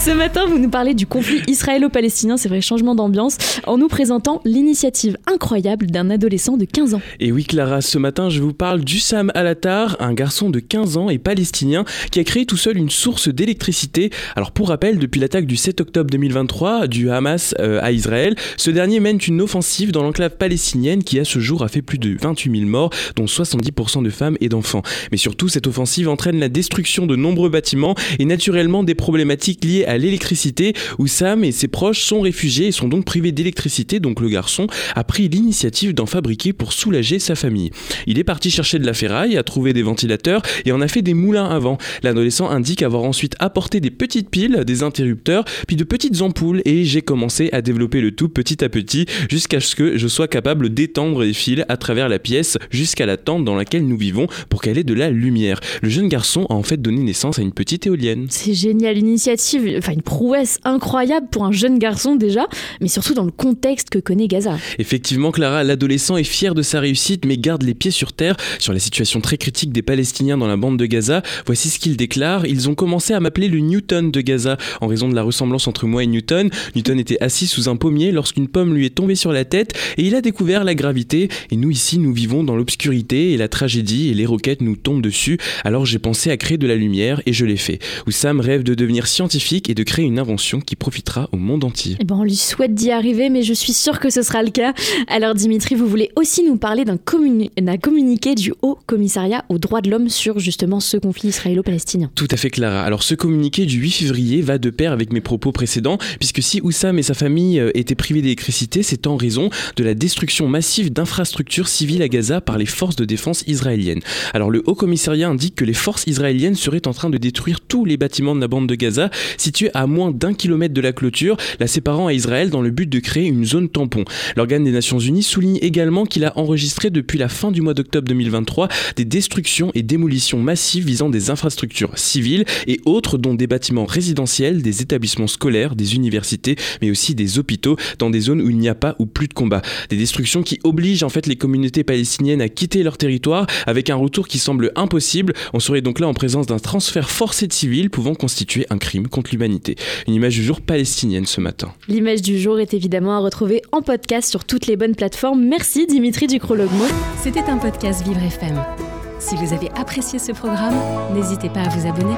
Ce matin, vous nous parlez du conflit israélo-palestinien, c'est vrai, changement d'ambiance, en nous présentant l'initiative incroyable d'un adolescent de 15 ans. Et oui, Clara, ce matin, je vous parle d'Ussam Alatar, un garçon de 15 ans et palestinien qui a créé tout seul une source d'électricité. Alors, pour rappel, depuis l'attaque du 7 octobre 2023 du Hamas euh, à Israël, ce dernier mène une offensive dans l'enclave palestinienne qui, à ce jour, a fait plus de 28 000 morts, dont 70% de femmes et d'enfants. Mais surtout, cette offensive entraîne la destruction de nombreux bâtiments et naturellement des problématiques liées à l'électricité où Sam et ses proches sont réfugiés et sont donc privés d'électricité. Donc le garçon a pris l'initiative d'en fabriquer pour soulager sa famille. Il est parti chercher de la ferraille, a trouvé des ventilateurs et en a fait des moulins avant. L'adolescent indique avoir ensuite apporté des petites piles, des interrupteurs, puis de petites ampoules et j'ai commencé à développer le tout petit à petit jusqu'à ce que je sois capable d'étendre les fils à travers la pièce jusqu'à la tente dans laquelle nous vivons pour qu'elle ait de la lumière. Le jeune garçon a en fait donné naissance à une petite éolienne. C'est génial, l'initiative, enfin une prouesse incroyable pour un jeune garçon déjà, mais surtout dans le contexte que connaît Gaza. Effectivement, Clara, l'adolescent est fier de sa réussite, mais garde les pieds sur terre sur la situation très critique des Palestiniens dans la bande de Gaza. Voici ce qu'il déclare. Ils ont commencé à m'appeler le Newton de Gaza, en raison de la ressemblance entre moi et Newton. Newton était assis sous un pommier lorsqu'une pomme lui est tombée sur la tête et il a découvert la gravité. Et nous ici, nous vivons dans l'obscurité et la tragédie et les roquettes nous tombent dessus. Alors j'ai pensé à créer de la lumière et je l'ai fait. Oussam rêve de devenir scientifique et de créer une invention qui profitera au monde entier. Eh ben, on lui souhaite d'y arriver, mais je suis sûre que ce sera le cas. Alors Dimitri, vous voulez aussi nous parler d'un communiqué du Haut Commissariat aux droits de l'homme sur justement ce conflit israélo-palestinien? Tout à fait Clara. Alors ce communiqué du 8 février va de pair avec mes propos précédents, puisque si Oussam et sa famille euh, étaient privés d'électricité, c'est en raison de la destruction massive d'infrastructures civiles à Gaza par les forces de défense israéliennes. Alors le Haut Commissariat indique que les forces israéliennes seraient en train de détruire tous les bâtiments de la bande de Gaza situés à moins d'un kilomètre de la clôture, la séparant à Israël dans le but de créer une zone tampon. L'organe des Nations Unies souligne également qu'il a enregistré depuis la fin du mois d'octobre 2023 des destructions et démolitions massives visant des infrastructures civiles et autres dont des bâtiments résidentiels, des établissements scolaires, des universités, mais aussi des hôpitaux dans des zones où il n'y a pas ou plus de combat. Des destructions qui obligent en fait les communautés palestiniennes à quitter leur territoire avec un retour qui semble impossible. On serait donc là en présence d'un transfert forcé de civils pouvant constituer un crime contre l'humanité. Une image du jour palestinienne ce matin. L'image du jour est évidemment à retrouver en podcast sur toutes les bonnes plateformes. Merci Dimitri Ducrologmo. C'était un podcast Vivre FM. Si vous avez apprécié ce programme, n'hésitez pas à vous abonner.